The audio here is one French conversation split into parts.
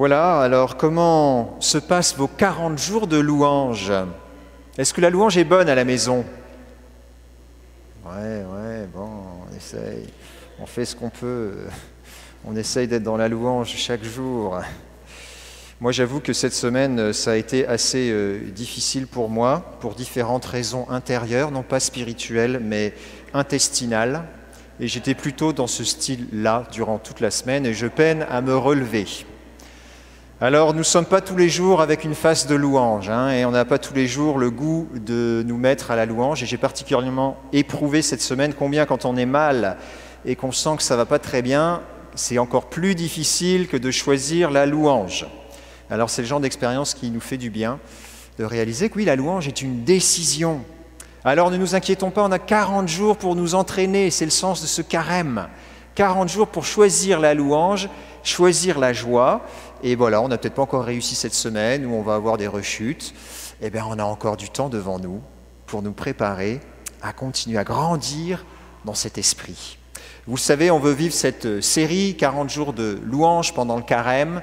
Voilà, alors comment se passent vos 40 jours de louange? Est-ce que la louange est bonne à la maison? Ouais, ouais, bon, on essaye, on fait ce qu'on peut, on essaye d'être dans la louange chaque jour. Moi, j'avoue que cette semaine, ça a été assez euh, difficile pour moi, pour différentes raisons intérieures, non pas spirituelles, mais intestinales. Et j'étais plutôt dans ce style-là durant toute la semaine, et je peine à me relever. Alors, nous ne sommes pas tous les jours avec une face de louange, hein, et on n'a pas tous les jours le goût de nous mettre à la louange. Et j'ai particulièrement éprouvé cette semaine combien, quand on est mal et qu'on sent que ça va pas très bien, c'est encore plus difficile que de choisir la louange. Alors, c'est le genre d'expérience qui nous fait du bien de réaliser que oui, la louange est une décision. Alors, ne nous inquiétons pas, on a 40 jours pour nous entraîner, c'est le sens de ce carême. 40 jours pour choisir la louange, choisir la joie. Et voilà, on n'a peut-être pas encore réussi cette semaine où on va avoir des rechutes. Eh bien, on a encore du temps devant nous pour nous préparer à continuer à grandir dans cet esprit. Vous le savez, on veut vivre cette série 40 jours de louanges pendant le carême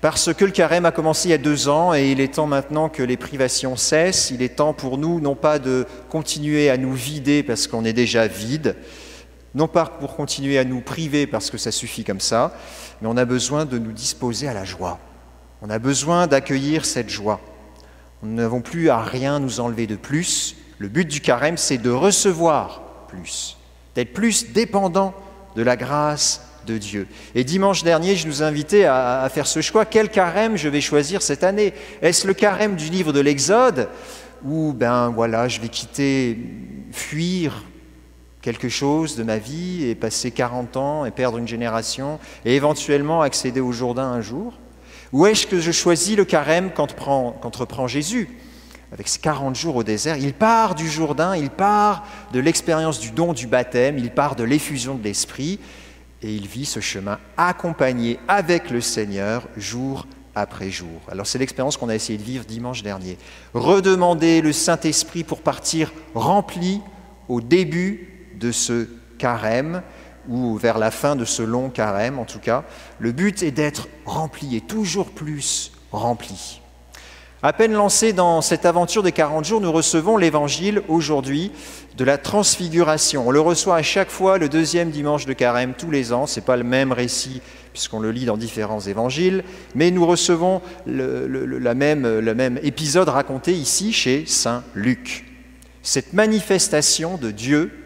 parce que le carême a commencé il y a deux ans et il est temps maintenant que les privations cessent. Il est temps pour nous non pas de continuer à nous vider parce qu'on est déjà vide, non pas pour continuer à nous priver parce que ça suffit comme ça, mais on a besoin de nous disposer à la joie. On a besoin d'accueillir cette joie. Nous n'avons plus à rien nous enlever de plus. Le but du carême, c'est de recevoir plus, d'être plus dépendant de la grâce de Dieu. Et dimanche dernier, je nous invitais à, faire ce choix. Quel carême je vais choisir cette année? Est-ce le carême du livre de l'Exode? Ou ben voilà, je vais quitter, fuir quelque chose de ma vie et passer 40 ans et perdre une génération et éventuellement accéder au Jourdain un jour Ou est-ce que je choisis le carême qu'entreprend Jésus? Avec ses 40 jours au désert Il part du Jourdain, il part de l'expérience du don du baptême, il part de l'effusion de l'Esprit et il vit ce chemin accompagné avec le Seigneur jour après jour. Alors c'est l'expérience qu'on a essayé de vivre dimanche dernier. Redemander le Saint-Esprit pour partir rempli au début de ce carême, ou vers la fin de ce long carême en tout cas. Le but est d'être rempli et toujours plus rempli. À peine lancé dans cette aventure des 40 jours, nous recevons l'évangile aujourd'hui de la transfiguration. On le reçoit à chaque fois le deuxième dimanche de carême tous les ans. Ce n'est pas le même récit puisqu'on le lit dans différents évangiles, mais nous recevons le, la même, le même épisode raconté ici chez Saint Luc. Cette manifestation de Dieu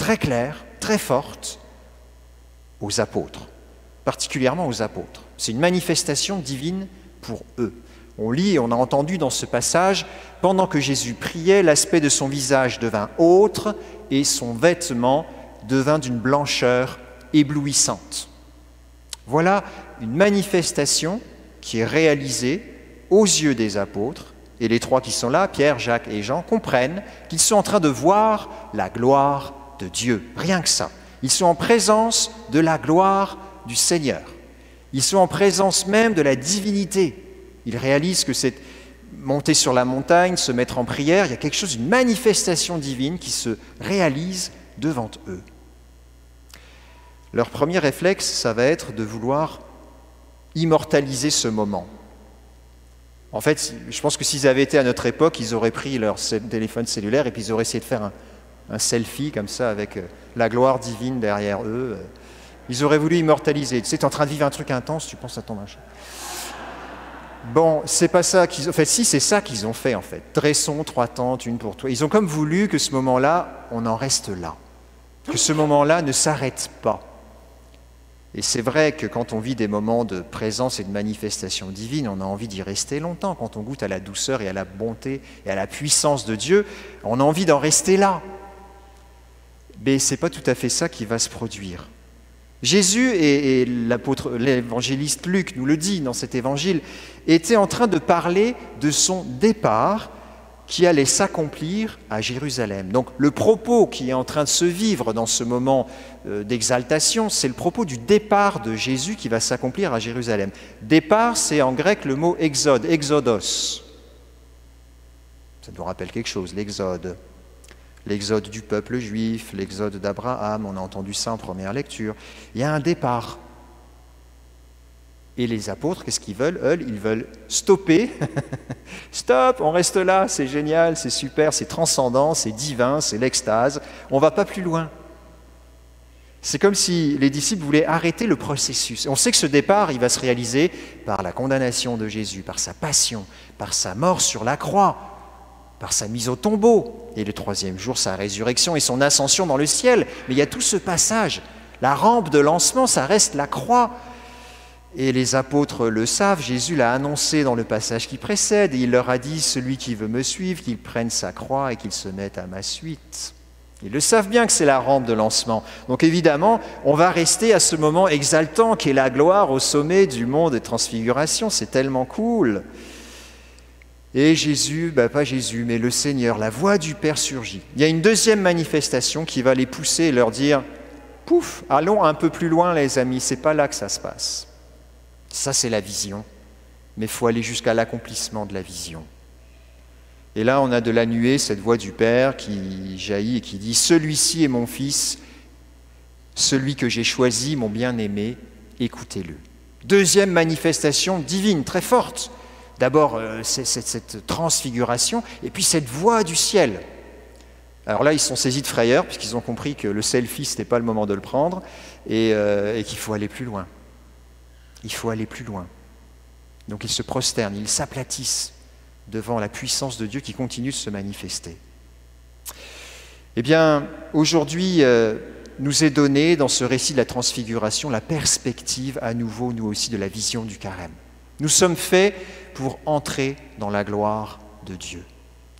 très claire, très forte aux apôtres, particulièrement aux apôtres. C'est une manifestation divine pour eux. On lit et on a entendu dans ce passage, pendant que Jésus priait, l'aspect de son visage devint autre et son vêtement devint d'une blancheur éblouissante. Voilà une manifestation qui est réalisée aux yeux des apôtres, et les trois qui sont là, Pierre, Jacques et Jean, comprennent qu'ils sont en train de voir la gloire de Dieu, rien que ça. Ils sont en présence de la gloire du Seigneur. Ils sont en présence même de la divinité. Ils réalisent que c'est monter sur la montagne, se mettre en prière, il y a quelque chose, une manifestation divine qui se réalise devant eux. Leur premier réflexe, ça va être de vouloir immortaliser ce moment. En fait, je pense que s'ils avaient été à notre époque, ils auraient pris leur téléphone cellulaire et puis ils auraient essayé de faire un, un selfie comme ça avec euh, la gloire divine derrière eux. Euh. Ils auraient voulu immortaliser. Tu sais, tu es en train de vivre un truc intense, tu penses à ton machin. Bon, c'est pas ça qu'ils ont fait. Si, c'est ça qu'ils ont fait en fait. Dressons trois tentes, une pour toi. Ils ont comme voulu que ce moment-là, on en reste là. Que ce moment-là ne s'arrête pas. Et c'est vrai que quand on vit des moments de présence et de manifestation divine, on a envie d'y rester longtemps. Quand on goûte à la douceur et à la bonté et à la puissance de Dieu, on a envie d'en rester là. Mais ce n'est pas tout à fait ça qui va se produire. Jésus, et, l'évangéliste Luc nous le dit dans cet évangile, était en train de parler de son départ qui allait s'accomplir à Jérusalem. Donc le propos qui est en train de se vivre dans ce moment euh, d'exaltation, c'est le propos du départ de Jésus qui va s'accomplir à Jérusalem. Départ, c'est en grec le mot exode, exodos. Ça nous rappelle quelque chose, l'exode l'exode du peuple juif, l'exode d'Abraham, on a entendu ça en première lecture. Il y a un départ. Et les apôtres, qu'est-ce qu'ils veulent Eux, ils veulent stopper. Stop, on reste là, c'est génial, c'est super, c'est transcendant, c'est divin, c'est l'extase. On ne va pas plus loin. C'est comme si les disciples voulaient arrêter le processus. On sait que ce départ, il va se réaliser par la condamnation de Jésus, par sa passion, par sa mort sur la croix, par sa mise au tombeau, et le troisième jour, sa résurrection et son ascension dans le ciel. Mais il y a tout ce passage. La rampe de lancement, ça reste la croix. Et les apôtres le savent, Jésus l'a annoncé dans le passage qui précède, et il leur a dit, celui qui veut me suivre, qu'il prenne sa croix et qu'il se mette à ma suite. Ils le savent bien que c'est la rampe de lancement. Donc évidemment, on va rester à ce moment exaltant qui est la gloire au sommet du monde de transfiguration. C'est tellement cool. Et Jésus, bah pas Jésus, mais le Seigneur, la voix du Père surgit. Il y a une deuxième manifestation qui va les pousser et leur dire Pouf, allons un peu plus loin, les amis, c'est pas là que ça se passe. Ça, c'est la vision, mais il faut aller jusqu'à l'accomplissement de la vision. Et là, on a de la nuée cette voix du Père qui jaillit et qui dit Celui-ci est mon Fils, celui que j'ai choisi, mon bien-aimé, écoutez-le. Deuxième manifestation divine, très forte. D'abord, euh, cette transfiguration, et puis cette voix du ciel. Alors là, ils sont saisis de frayeur, puisqu'ils ont compris que le selfie, ce n'était pas le moment de le prendre, et, euh, et qu'il faut aller plus loin. Il faut aller plus loin. Donc ils se prosternent, ils s'aplatissent devant la puissance de Dieu qui continue de se manifester. Eh bien, aujourd'hui, euh, nous est donné dans ce récit de la transfiguration la perspective à nouveau, nous aussi, de la vision du carême. Nous sommes faits pour entrer dans la gloire de Dieu.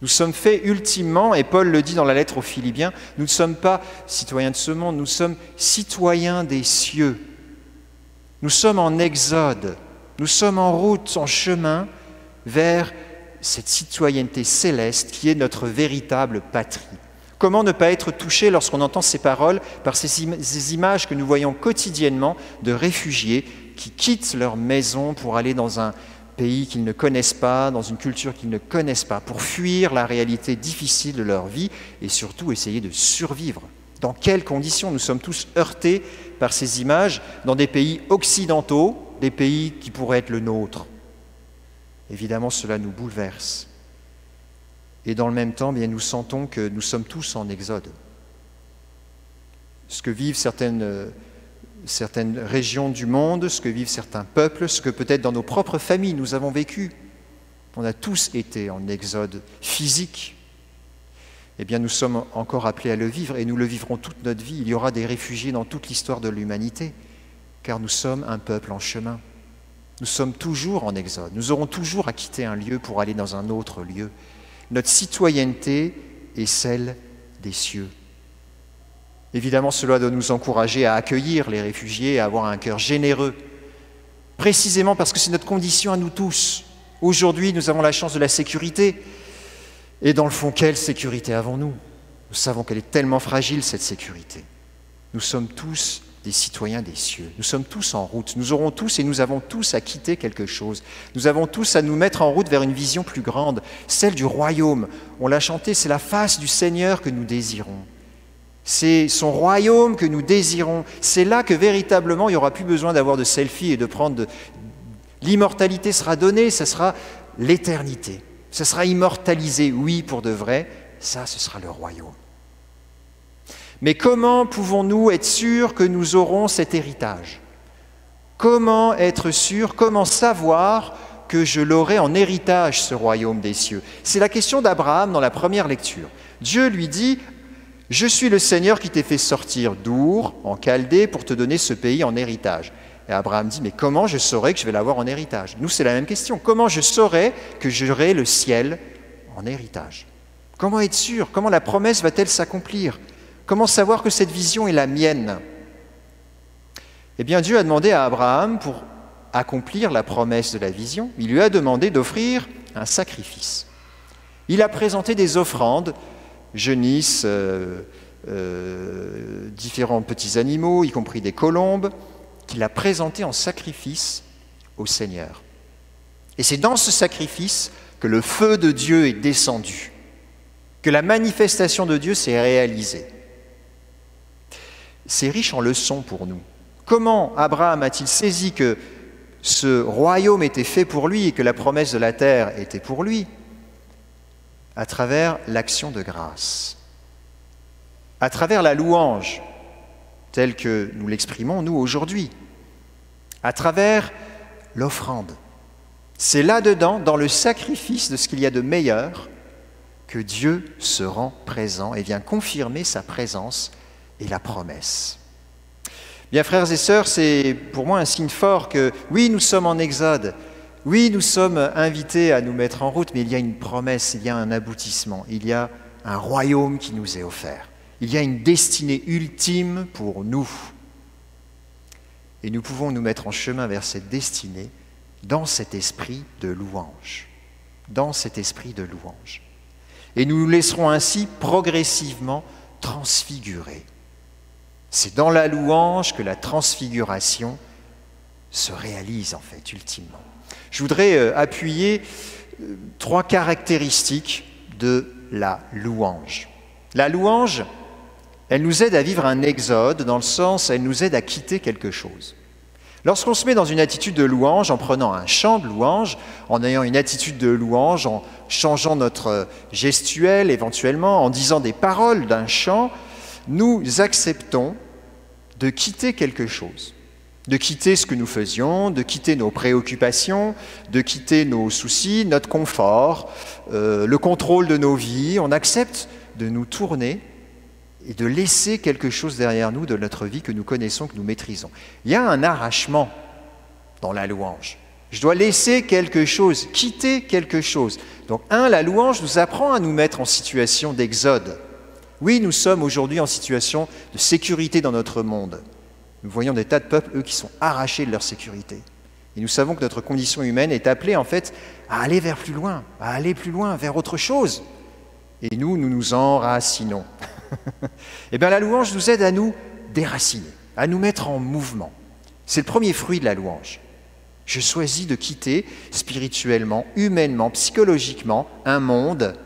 Nous sommes faits ultimement, et Paul le dit dans la lettre aux Philippiens, nous ne sommes pas citoyens de ce monde, nous sommes citoyens des cieux. Nous sommes en exode, nous sommes en route, en chemin vers cette citoyenneté céleste qui est notre véritable patrie. Comment ne pas être touché lorsqu'on entend ces paroles par ces, images que nous voyons quotidiennement de réfugiés qui quittent leur maison pour aller dans un pays qu'ils ne connaissent pas, dans une culture qu'ils ne connaissent pas, pour fuir la réalité difficile de leur vie et surtout essayer de survivre. Dans quelles conditions nous sommes tous heurtés par ces images dans des pays occidentaux, des pays qui pourraient être le nôtre? Évidemment cela nous bouleverse. Et dans le même temps, bien, nous sentons que nous sommes tous en exode. Ce que vivent certaines, certaines régions du monde, ce que vivent certains peuples, ce que peut-être dans nos propres familles nous avons vécu. On a tous été en exode physique. Eh bien, nous sommes encore appelés à le vivre et nous le vivrons toute notre vie. Il y aura des réfugiés dans toute l'histoire de l'humanité, car nous sommes un peuple en chemin. Nous sommes toujours en exode. Nous aurons toujours à quitter un lieu pour aller dans un autre lieu. Notre citoyenneté est celle des cieux. Évidemment, cela doit nous encourager à accueillir les réfugiés, à avoir un cœur généreux, précisément parce que c'est notre condition à nous tous. Aujourd'hui, nous avons la chance de la sécurité. Et dans le fond, quelle sécurité avons-nous? Nous savons qu'elle est tellement fragile, cette sécurité. Nous sommes tous des citoyens des cieux. Nous sommes tous en route. Nous aurons tous et nous avons tous à quitter quelque chose. Nous avons tous à nous mettre en route vers une vision plus grande, celle du royaume. On l'a chanté, c'est la face du Seigneur que nous désirons. C'est son royaume que nous désirons. C'est là que véritablement il n'y aura plus besoin d'avoir de selfie et de prendre de... L'immortalité sera donnée, ce sera l'éternité. Ce sera immortalisé, oui, pour de vrai. Ça, ce sera le royaume. Mais comment pouvons-nous être sûrs que nous aurons cet héritage? Comment être sûr, comment savoir que je l'aurai en héritage, ce royaume des cieux? C'est la question d'Abraham dans la première lecture. Dieu lui dit, je suis le Seigneur qui t'ai fait sortir d'Our, en Chaldée, pour te donner ce pays en héritage. Et Abraham dit, mais comment je saurai que je vais l'avoir en héritage? Nous, c'est la même question. Comment je saurai que j'aurai le ciel en héritage? Comment être sûr? Comment la promesse va-t-elle s'accomplir? Comment savoir que cette vision est la mienne? Eh bien, Dieu a demandé à Abraham, pour accomplir la promesse de la vision, il lui a demandé d'offrir un sacrifice. Il a présenté des offrandes, genisses, euh, euh, différents petits animaux, y compris des colombes, qu'il a présentées en sacrifice au Seigneur. Et c'est dans ce sacrifice que le feu de Dieu est descendu, que la manifestation de Dieu s'est réalisée c'est riche en leçons pour nous. Comment Abraham a-t-il saisi que ce royaume était fait pour lui et que la promesse de la terre était pour lui, à travers l'action de grâce, à travers la louange, telle que nous l'exprimons, nous, aujourd'hui, à travers l'offrande. C'est là-dedans, dans le sacrifice de ce qu'il y a de meilleur, que Dieu se rend présent et vient confirmer sa présence et la promesse. Bien, frères et sœurs, c'est pour moi un signe fort que oui, nous sommes en exode, oui, nous sommes invités à nous mettre en route, mais il y a une promesse, il y a un aboutissement, il y a un royaume qui nous est offert, il y a une destinée ultime pour nous. Et nous pouvons nous mettre en chemin vers cette destinée dans cet esprit de louange, dans cet esprit de louange. Et nous nous laisserons ainsi progressivement transfigurer. C'est dans la louange que la transfiguration se réalise en fait ultimement. Je voudrais euh, appuyer euh, trois caractéristiques de la louange. La louange, elle nous aide à vivre un exode dans le sens, elle nous aide à quitter quelque chose. Lorsqu'on se met dans une attitude de louange, en prenant un chant de louange, en ayant une attitude de louange, en changeant notre gestuelle éventuellement, en disant des paroles d'un chant, nous acceptons de quitter quelque chose, de quitter ce que nous faisions, de quitter nos préoccupations, de quitter nos soucis, notre confort, euh, le contrôle de nos vies. On accepte de nous tourner et de laisser quelque chose derrière nous de notre vie que nous connaissons, que nous maîtrisons. Il y a un arrachement dans la louange. Je dois laisser quelque chose, quitter quelque chose. Donc, un, la louange nous apprend à nous mettre en situation d'exode. Oui, nous sommes aujourd'hui en situation de sécurité dans notre monde. Nous voyons des tas de peuples, eux, qui sont arrachés de leur sécurité. Et nous savons que notre condition humaine est appelée, en fait, à aller vers plus loin, à aller plus loin, vers autre chose. Et nous, nous nous enracinons. eh bien, la louange nous aide à nous déraciner, à nous mettre en mouvement. C'est le premier fruit de la louange. Je choisis de quitter spirituellement, humainement, psychologiquement un monde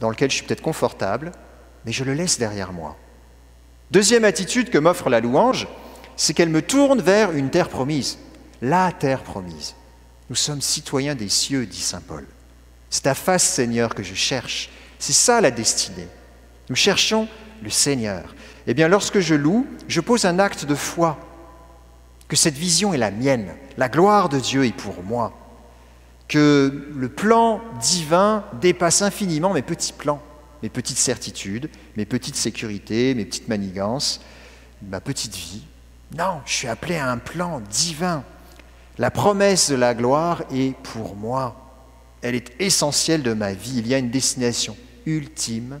dans lequel je suis peut-être confortable, mais je le laisse derrière moi. Deuxième attitude que m'offre la louange, c'est qu'elle me tourne vers une terre promise, la terre promise. Nous sommes citoyens des cieux, dit Saint Paul. C'est ta face, Seigneur, que je cherche. C'est ça la destinée. Nous cherchons le Seigneur. Eh bien, lorsque je loue, je pose un acte de foi, que cette vision est la mienne, la gloire de Dieu est pour moi, que le plan divin dépasse infiniment mes petits plans, mes petites certitudes, mes petites sécurités, mes petites manigances, ma petite vie. Non, je suis appelé à un plan divin. La promesse de la gloire est pour moi. Elle est essentielle de ma vie. Il y a une destination ultime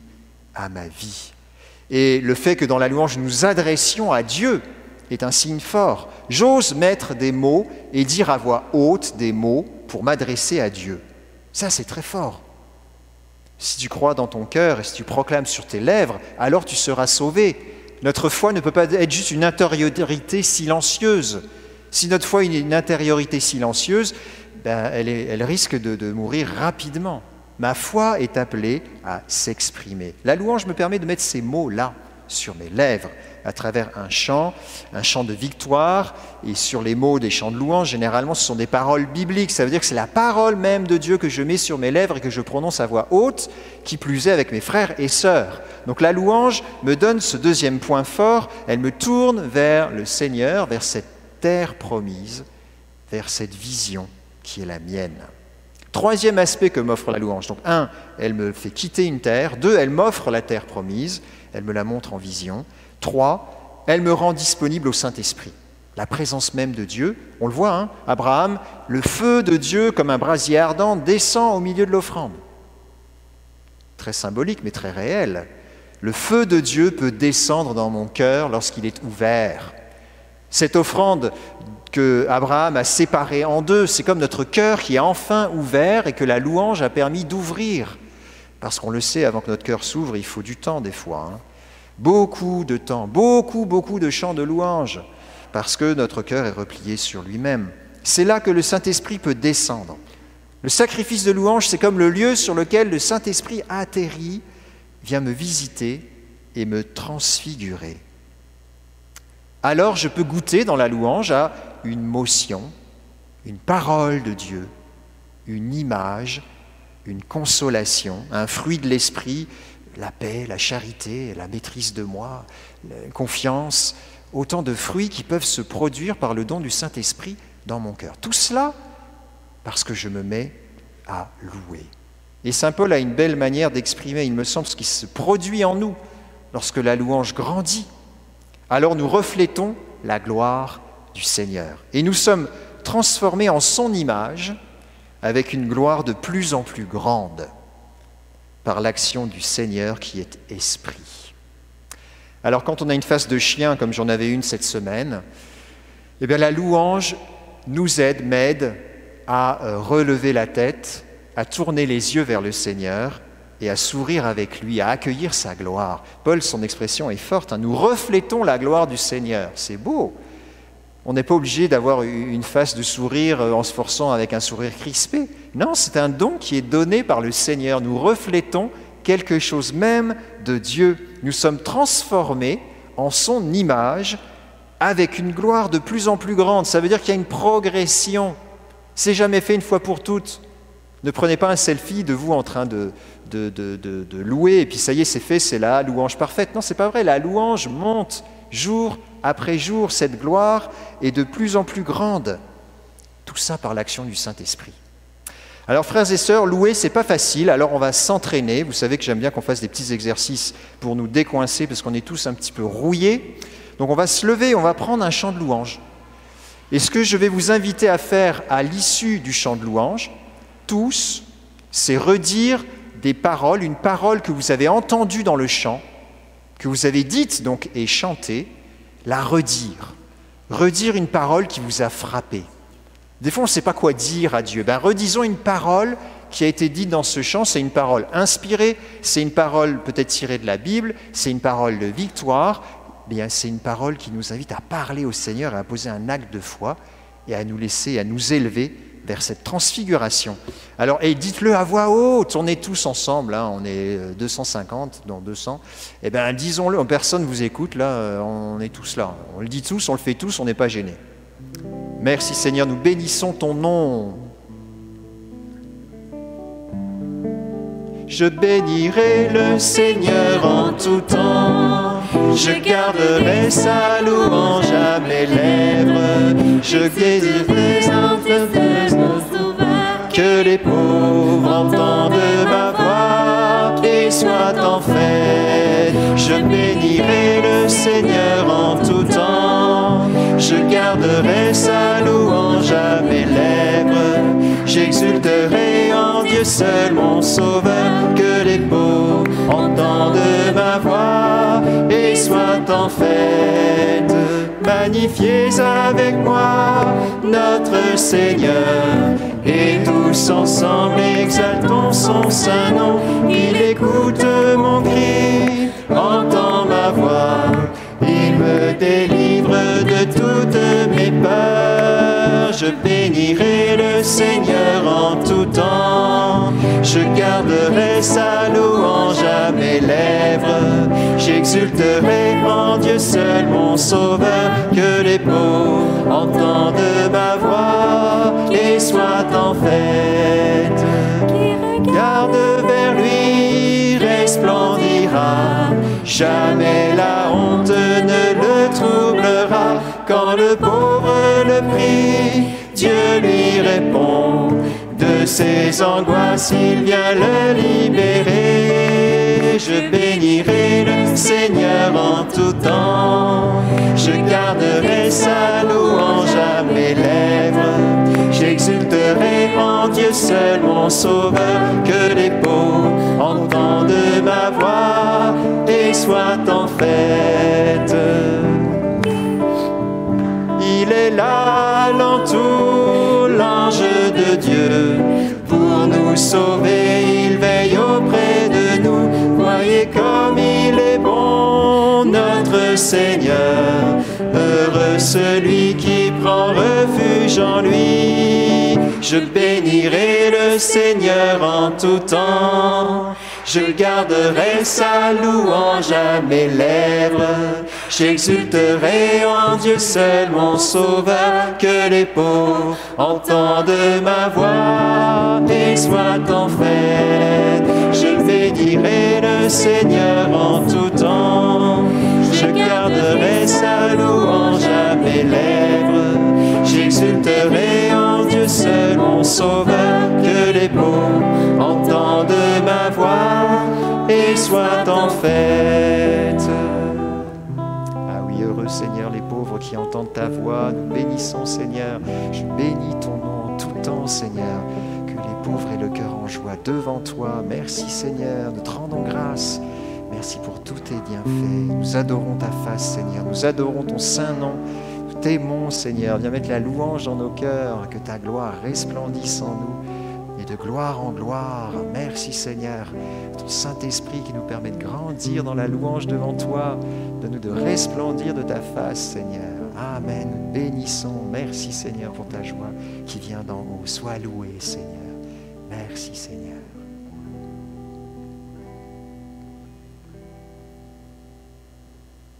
à ma vie. Et le fait que dans la louange nous adressions à Dieu est un signe fort. J'ose mettre des mots et dire à voix haute des mots pour m'adresser à Dieu. Ça, c'est très fort. Si tu crois dans ton cœur et si tu proclames sur tes lèvres, alors tu seras sauvé. Notre foi ne peut pas être juste une intériorité silencieuse. Si notre foi est une intériorité silencieuse, ben, elle, risque de mourir rapidement. Ma foi est appelée à s'exprimer. La louange me permet de mettre ces mots-là sur mes lèvres, à travers un chant, un chant de victoire, et sur les mots des chants de louange, généralement, ce sont des paroles bibliques. Ça veut dire que c'est la parole même de Dieu que je mets sur mes lèvres et que je prononce à voix haute, qui plus est avec mes frères et sœurs. Donc la louange me donne ce deuxième point fort, elle me tourne vers le Seigneur, vers cette terre promise, vers cette vision qui est la mienne. Troisième aspect que m'offre la louange. Donc, un, elle me fait quitter une terre. Deux, elle m'offre la terre promise. Elle me la montre en vision. Trois, elle me rend disponible au Saint-Esprit. La présence même de Dieu. On le voit, hein Abraham, le feu de Dieu, comme un brasier ardent, descend au milieu de l'offrande. Très symbolique, mais très réel. Le feu de Dieu peut descendre dans mon cœur lorsqu'il est ouvert. Cette offrande que Abraham a séparé en deux. C'est comme notre cœur qui est enfin ouvert et que la louange a permis d'ouvrir. Parce qu'on le sait, avant que notre cœur s'ouvre, il faut du temps des fois. Hein. Beaucoup de temps, beaucoup, beaucoup de chants de louange, parce que notre cœur est replié sur lui-même. C'est là que le Saint-Esprit peut descendre. Le sacrifice de louange, c'est comme le lieu sur lequel le Saint-Esprit atterrit, vient me visiter et me transfigurer. Alors je peux goûter dans la louange à une motion, une parole de Dieu, une image, une consolation, un fruit de l'esprit, la paix, la charité, la maîtrise de moi, la confiance, autant de fruits qui peuvent se produire par le don du Saint-Esprit dans mon cœur. Tout cela parce que je me mets à louer. Et Saint Paul a une belle manière d'exprimer, il me semble, ce qui se produit en nous lorsque la louange grandit. Alors nous reflétons la gloire du Seigneur. Et nous sommes transformés en son image avec une gloire de plus en plus grande par l'action du Seigneur qui est esprit. Alors quand on a une face de chien comme j'en avais une cette semaine, eh bien la louange nous aide, m'aide à euh, relever la tête, à tourner les yeux vers le Seigneur et à sourire avec lui, à accueillir sa gloire. Paul, son expression est forte, hein. nous reflétons la gloire du Seigneur. C'est beau. On n'est pas obligé d'avoir une face de sourire euh, en se forçant avec un sourire crispé. Non, c'est un don qui est donné par le Seigneur. Nous reflétons quelque chose même de Dieu. Nous sommes transformés en son image avec une gloire de plus en plus grande. Ça veut dire qu'il y a une progression. C'est jamais fait une fois pour toutes. Ne prenez pas un selfie de vous en train de, de, de, louer et puis ça y est, c'est fait, c'est la louange parfaite. Non, c'est pas vrai. La louange monte jour après jour. Cette gloire est de plus en plus grande. Tout ça par l'action du Saint-Esprit. Alors frères et sœurs, louer, c'est pas facile, alors on va s'entraîner. Vous savez que j'aime bien qu'on fasse des petits exercices pour nous décoincer parce qu'on est tous un petit peu rouillés. Donc on va se lever, on va prendre un chant de louange. Et ce que je vais vous inviter à faire à l'issue du chant de louange, tous, c'est redire des paroles, une parole que vous avez entendue dans le chant, que vous avez dite donc et chantée, la redire. Redire une parole qui vous a frappé. Des fois, on ne sait pas quoi dire à Dieu. Ben, redisons une parole qui a été dite dans ce chant. C'est une parole inspirée, c'est une parole peut-être tirée de la Bible, c'est une parole de victoire. Bien, c'est une parole qui nous invite à parler au Seigneur à poser un acte de foi et à nous laisser, à nous élever vers cette transfiguration. Alors, et dites-le à voix haute, on est tous ensemble, hein, on est 250 dans 200. Eh bien, disons-le, personne ne vous écoute, là, euh, on est tous là. On le dit tous, on le fait tous, on n'est pas gênés. Merci Seigneur, nous bénissons ton nom. Je bénirai le Seigneur en tout temps. Je garderai sa louange à mes lèvres. Je guérirai que les pauvres entendent ma voix et soient en fête. Je bénirai le Seigneur en tout temps. Je garderai sa louange à mes lèvres. J'exulterai en Dieu seul mon sauveur. Que les pauvres entendent ma voix et soient en fête. Magnifiez avec moi notre Seigneur et tous ensemble exaltons son saint nom. Il écoute mon cri, entend ma voix, il me délivre de toutes mes peurs. Je bénirai le Seigneur J'exulterai en Dieu seul mon sauveur, que les pauvres entendent ma voix et soient en fête. Qui regarde vers lui resplendira, jamais la honte ne le troublera. Quand le pauvre le prie, Dieu lui répond. De ses angoisses, il vient le libérer. Je bénirai le Seigneur en tout temps. Je garderai sa louange à mes lèvres. J'exulterai en Dieu seul, mon sauveur, que les pauvres entendent ma voix et soient en fête. Il est là, l'entour, l'ange de Dieu. Pour nous sauver, Seigneur. Heureux celui qui prend refuge en lui. Je bénirai le Seigneur en tout temps. Je garderai sa louange à mes lèvres. J'exulterai en Dieu seul, mon sauveur, que les pauvres entendent ma voix et soient en fête. Je bénirai le Seigneur en tout temps. Je garderai sa louange à mes lèvres. J'exulterai en Dieu seul, mon sauveur, que les pauvres entendent ma voix et soient en fête. Ah oui, heureux Seigneur, les pauvres qui entendent ta voix, nous bénissons Seigneur. Je bénis ton nom tout temps, Seigneur. Que les pauvres aient le cœur en joie devant toi. Merci Seigneur, nous te rendons grâce. Merci pour tous tes bienfaits. Nous adorons ta face, Seigneur. Nous adorons ton saint nom. Nous t'aimons, Seigneur. Viens mettre la louange dans nos cœurs. Que ta gloire resplendisse en nous. Et de gloire en gloire. Merci, Seigneur. Ton Saint-Esprit qui nous permet de grandir dans la louange devant toi. De nous de resplendir de ta face, Seigneur. Amen. Bénissons. Merci, Seigneur, pour ta joie qui vient d'en haut. Sois loué, Seigneur. Merci, Seigneur.